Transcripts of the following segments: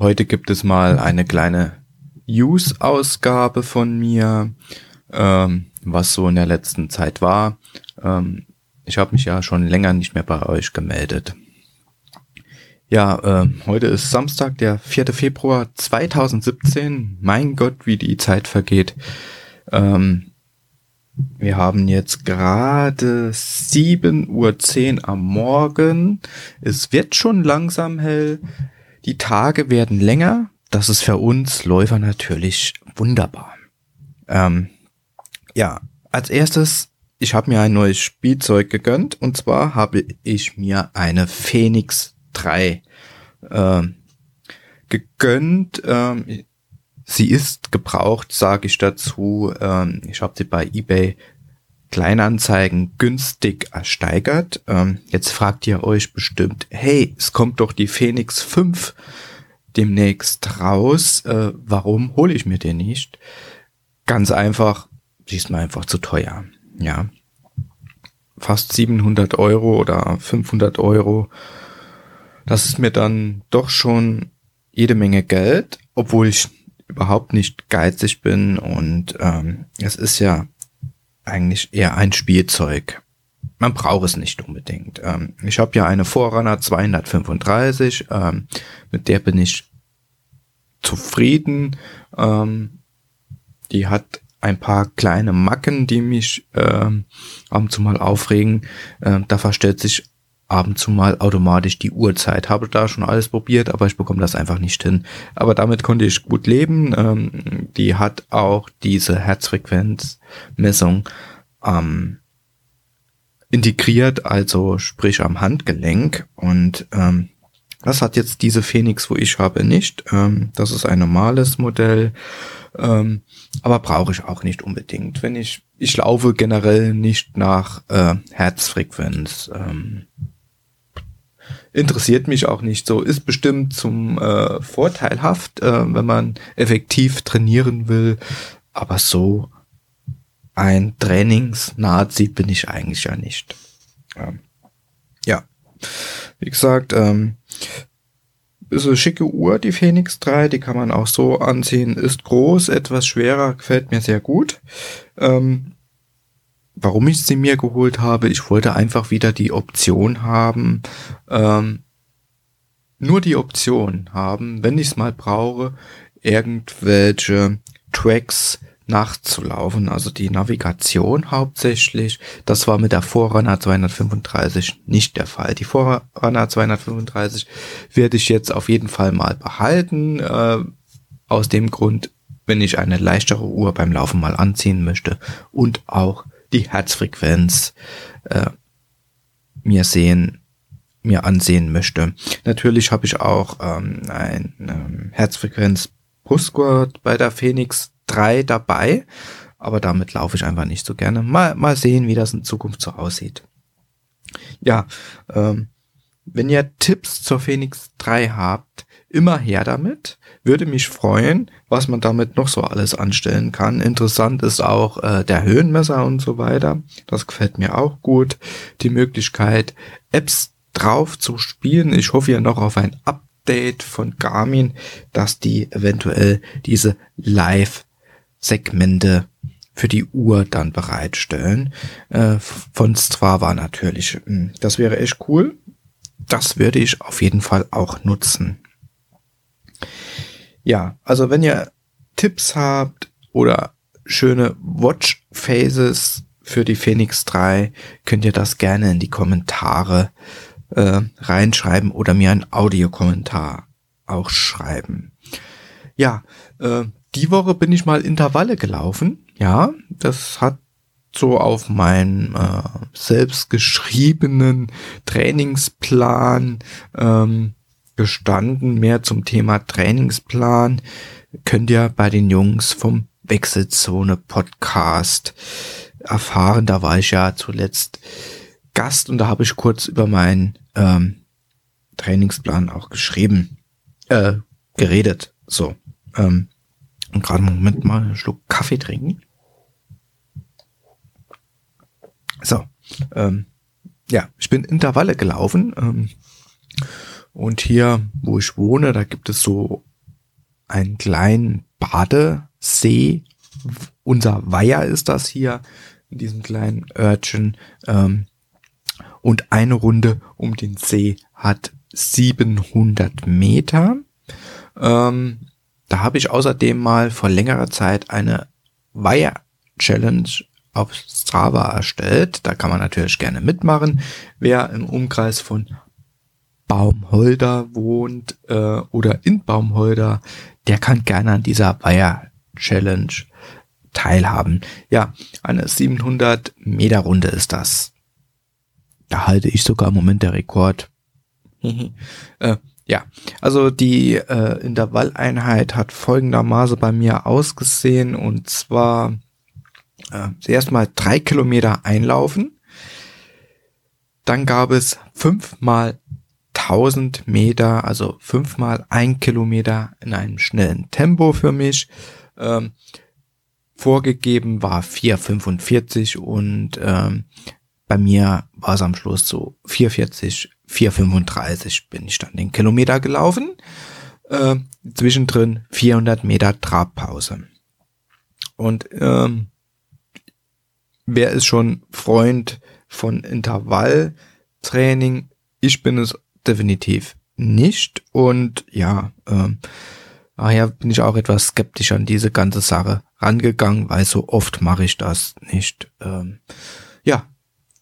Heute gibt es mal eine kleine Use-Ausgabe von mir, ähm, was so in der letzten Zeit war. Ähm, ich habe mich ja schon länger nicht mehr bei euch gemeldet. Ja, äh, heute ist Samstag, der 4. Februar 2017. Mein Gott, wie die Zeit vergeht. Ähm, wir haben jetzt gerade 7.10 Uhr am Morgen. Es wird schon langsam hell. Die Tage werden länger. Das ist für uns Läufer natürlich wunderbar. Ähm, ja, als erstes, ich habe mir ein neues Spielzeug gegönnt. Und zwar habe ich mir eine Phoenix 3 äh, gegönnt. Ähm, Sie ist gebraucht, sage ich dazu. Ähm, ich habe sie bei eBay Kleinanzeigen günstig ersteigert. Ähm, jetzt fragt ihr euch bestimmt, hey, es kommt doch die Phoenix 5 demnächst raus. Äh, warum hole ich mir den nicht? Ganz einfach, sie ist mir einfach zu teuer. Ja, fast 700 Euro oder 500 Euro. Das ist mir dann doch schon jede Menge Geld, obwohl ich überhaupt nicht geizig bin und ähm, es ist ja eigentlich eher ein Spielzeug. Man braucht es nicht unbedingt. Ähm, ich habe ja eine Forerunner 235, ähm, mit der bin ich zufrieden. Ähm, die hat ein paar kleine Macken, die mich ähm, ab und zu mal aufregen. Ähm, da verstellt sich ab und zu mal automatisch die Uhrzeit. Habe da schon alles probiert, aber ich bekomme das einfach nicht hin. Aber damit konnte ich gut leben. Ähm, die hat auch diese Herzfrequenzmessung ähm, integriert, also sprich am Handgelenk. Und ähm, das hat jetzt diese Phoenix, wo ich habe, nicht. Ähm, das ist ein normales Modell. Ähm, aber brauche ich auch nicht unbedingt. Wenn ich, ich laufe generell nicht nach äh, Herzfrequenz. Ähm, interessiert mich auch nicht so. Ist bestimmt zum äh, vorteilhaft, äh, wenn man effektiv trainieren will. Aber so ein Trainingsnazi bin ich eigentlich ja nicht. Ähm, ja, wie gesagt, ähm, ist eine schicke Uhr, die Phoenix 3, die kann man auch so anziehen, ist groß, etwas schwerer, gefällt mir sehr gut. Ähm, warum ich sie mir geholt habe. Ich wollte einfach wieder die Option haben, ähm, nur die Option haben, wenn ich es mal brauche, irgendwelche Tracks nachzulaufen, also die Navigation hauptsächlich. Das war mit der Forerunner 235 nicht der Fall. Die Forerunner 235 werde ich jetzt auf jeden Fall mal behalten, äh, aus dem Grund, wenn ich eine leichtere Uhr beim Laufen mal anziehen möchte und auch die Herzfrequenz äh, mir sehen, mir ansehen möchte. Natürlich habe ich auch ähm, ein ähm, Herzfrequenz Brustgurt bei der Phoenix 3 dabei, aber damit laufe ich einfach nicht so gerne. Mal, mal sehen, wie das in Zukunft so aussieht. Ja, ähm, wenn ihr Tipps zur Phoenix 3 habt, immer her damit. Würde mich freuen, was man damit noch so alles anstellen kann. Interessant ist auch äh, der Höhenmesser und so weiter. Das gefällt mir auch gut. Die Möglichkeit, Apps drauf zu spielen. Ich hoffe ja noch auf ein Update von Garmin, dass die eventuell diese Live-Segmente für die Uhr dann bereitstellen. Äh, von Strava natürlich. Hm, das wäre echt cool. Das würde ich auf jeden Fall auch nutzen. Ja, also wenn ihr Tipps habt oder schöne Watch Phases für die Phoenix 3, könnt ihr das gerne in die Kommentare äh, reinschreiben oder mir einen Audiokommentar auch schreiben. Ja, äh, die Woche bin ich mal Intervalle gelaufen. Ja, das hat so auf meinem äh, selbstgeschriebenen Trainingsplan ähm, gestanden, mehr zum Thema Trainingsplan, könnt ihr bei den Jungs vom Wechselzone Podcast erfahren. Da war ich ja zuletzt Gast und da habe ich kurz über meinen ähm, Trainingsplan auch geschrieben, äh, geredet. So. Ähm, und gerade einen Moment mal einen Schluck Kaffee trinken. So. Ähm, ja, ich bin Intervalle gelaufen. Ähm, und hier, wo ich wohne, da gibt es so einen kleinen Badesee. Unser Weiher ist das hier, in diesem kleinen Örtchen. Ähm, und eine Runde um den See hat 700 Meter. Ähm, da habe ich außerdem mal vor längerer Zeit eine Weiher Challenge auf Strava erstellt. Da kann man natürlich gerne mitmachen. Wer im Umkreis von Baumholder wohnt äh, oder in Baumholder, der kann gerne an dieser Weiher Challenge teilhaben. Ja, eine 700 Meter Runde ist das. Da halte ich sogar im Moment der Rekord. äh, ja, also die äh, Intervalleinheit hat folgendermaßen bei mir ausgesehen und zwar äh, erstmal drei Kilometer einlaufen, dann gab es fünfmal 1000 Meter, also fünfmal ein Kilometer in einem schnellen Tempo für mich. Ähm, vorgegeben war 4,45 und ähm, bei mir war es am Schluss so 440, 435 bin ich dann den Kilometer gelaufen. Äh, zwischendrin 400 Meter Trabpause. Und ähm, wer ist schon Freund von Intervalltraining? Ich bin es definitiv nicht. Und ja, ähm, daher bin ich auch etwas skeptisch an diese ganze Sache rangegangen, weil so oft mache ich das nicht. Ähm, ja,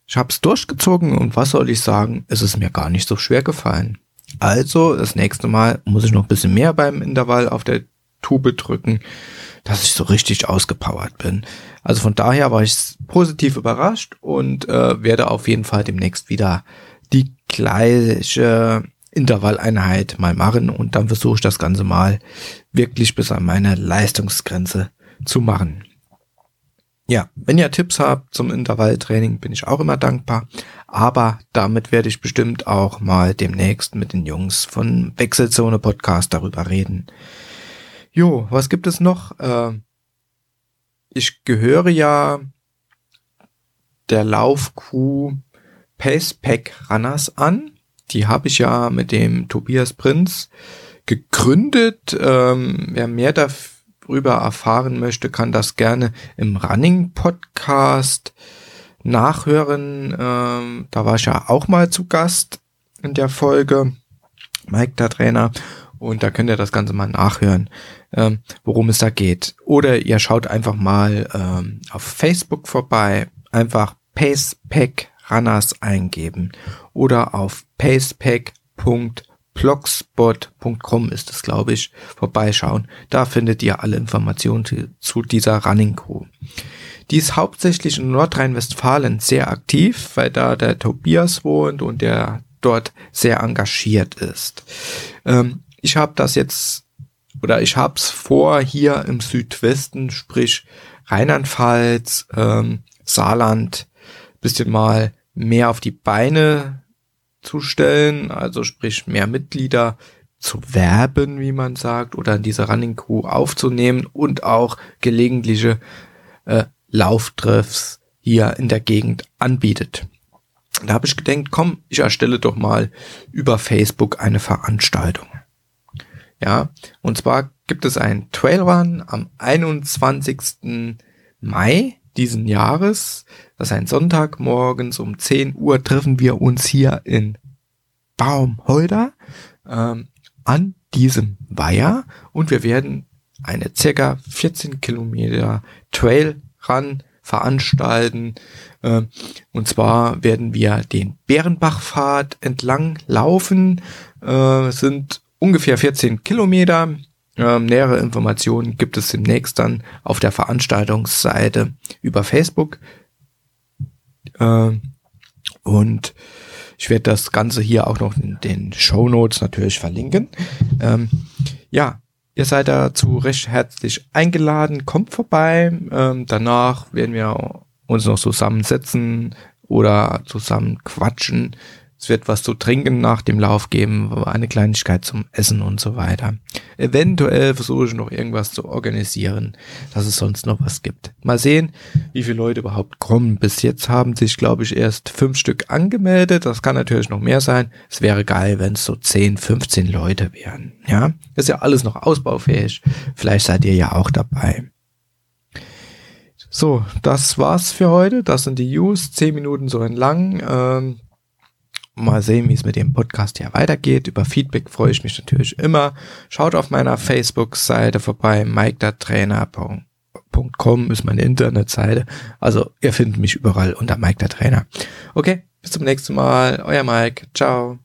ich habe es durchgezogen und was soll ich sagen, es ist mir gar nicht so schwer gefallen. Also das nächste Mal muss ich noch ein bisschen mehr beim Intervall auf der Tube drücken, dass ich so richtig ausgepowert bin. Also von daher war ich positiv überrascht und äh, werde auf jeden Fall demnächst wieder die gleiche Intervalleinheit mal machen und dann versuche ich das Ganze mal wirklich bis an meine Leistungsgrenze zu machen. Ja, wenn ihr Tipps habt zum Intervalltraining, bin ich auch immer dankbar. Aber damit werde ich bestimmt auch mal demnächst mit den Jungs von Wechselzone Podcast darüber reden. Jo, was gibt es noch? Äh, ich gehöre ja der Laufkuh Pacepack Runners an. Die habe ich ja mit dem Tobias Prinz gegründet. Ähm, wer mehr dafür drüber erfahren möchte, kann das gerne im Running Podcast nachhören. Ähm, da war ich ja auch mal zu Gast in der Folge. Mike, der Trainer. Und da könnt ihr das Ganze mal nachhören, ähm, worum es da geht. Oder ihr schaut einfach mal ähm, auf Facebook vorbei. Einfach Pacepack Runners eingeben. Oder auf pacepack.com blogspot.com ist es, glaube ich, vorbeischauen. Da findet ihr alle Informationen zu dieser Running Crew. Die ist hauptsächlich in Nordrhein-Westfalen sehr aktiv, weil da der Tobias wohnt und der dort sehr engagiert ist. Ähm, ich habe das jetzt oder ich habe es vor hier im Südwesten, sprich Rheinland-Pfalz, ähm, Saarland, bisschen mal mehr auf die Beine zu stellen, also sprich mehr Mitglieder zu werben, wie man sagt, oder in diese Running Crew aufzunehmen und auch gelegentliche äh, Lauftreffs hier in der Gegend anbietet. Da habe ich gedacht, komm, ich erstelle doch mal über Facebook eine Veranstaltung. Ja, und zwar gibt es einen Trailrun am 21. Mai diesen Jahres. Das ist ein Sonntag morgens um 10 Uhr treffen wir uns hier in Baumholder ähm, an diesem Weiher und wir werden eine circa 14 Kilometer Trail Run veranstalten. Äh, und zwar werden wir den Bärenbachpfad entlang laufen. Äh, sind ungefähr 14 Kilometer. Ähm, nähere Informationen gibt es demnächst dann auf der Veranstaltungsseite über Facebook. Ähm, und ich werde das Ganze hier auch noch in den Show Notes natürlich verlinken. Ähm, ja, ihr seid dazu recht herzlich eingeladen. Kommt vorbei. Ähm, danach werden wir uns noch zusammensetzen oder zusammen quatschen, Es wird was zu trinken nach dem Lauf geben, eine Kleinigkeit zum Essen und so weiter. Eventuell versuche ich noch irgendwas zu organisieren, dass es sonst noch was gibt. Mal sehen, wie viele Leute überhaupt kommen. Bis jetzt haben sich, glaube ich, erst fünf Stück angemeldet. Das kann natürlich noch mehr sein. Es wäre geil, wenn es so 10, 15 Leute wären. Ja, ist ja alles noch ausbaufähig. Vielleicht seid ihr ja auch dabei. So, das war's für heute. Das sind die News. Zehn Minuten so entlang. Ähm, mal sehen, wie es mit dem Podcast hier weitergeht. Über Feedback freue ich mich natürlich immer. Schaut auf meiner Facebook-Seite vorbei, mikedatrainer.com ist meine Internetseite. Also ihr findet mich überall unter Mike der Trainer. Okay, bis zum nächsten Mal. Euer Mike. Ciao.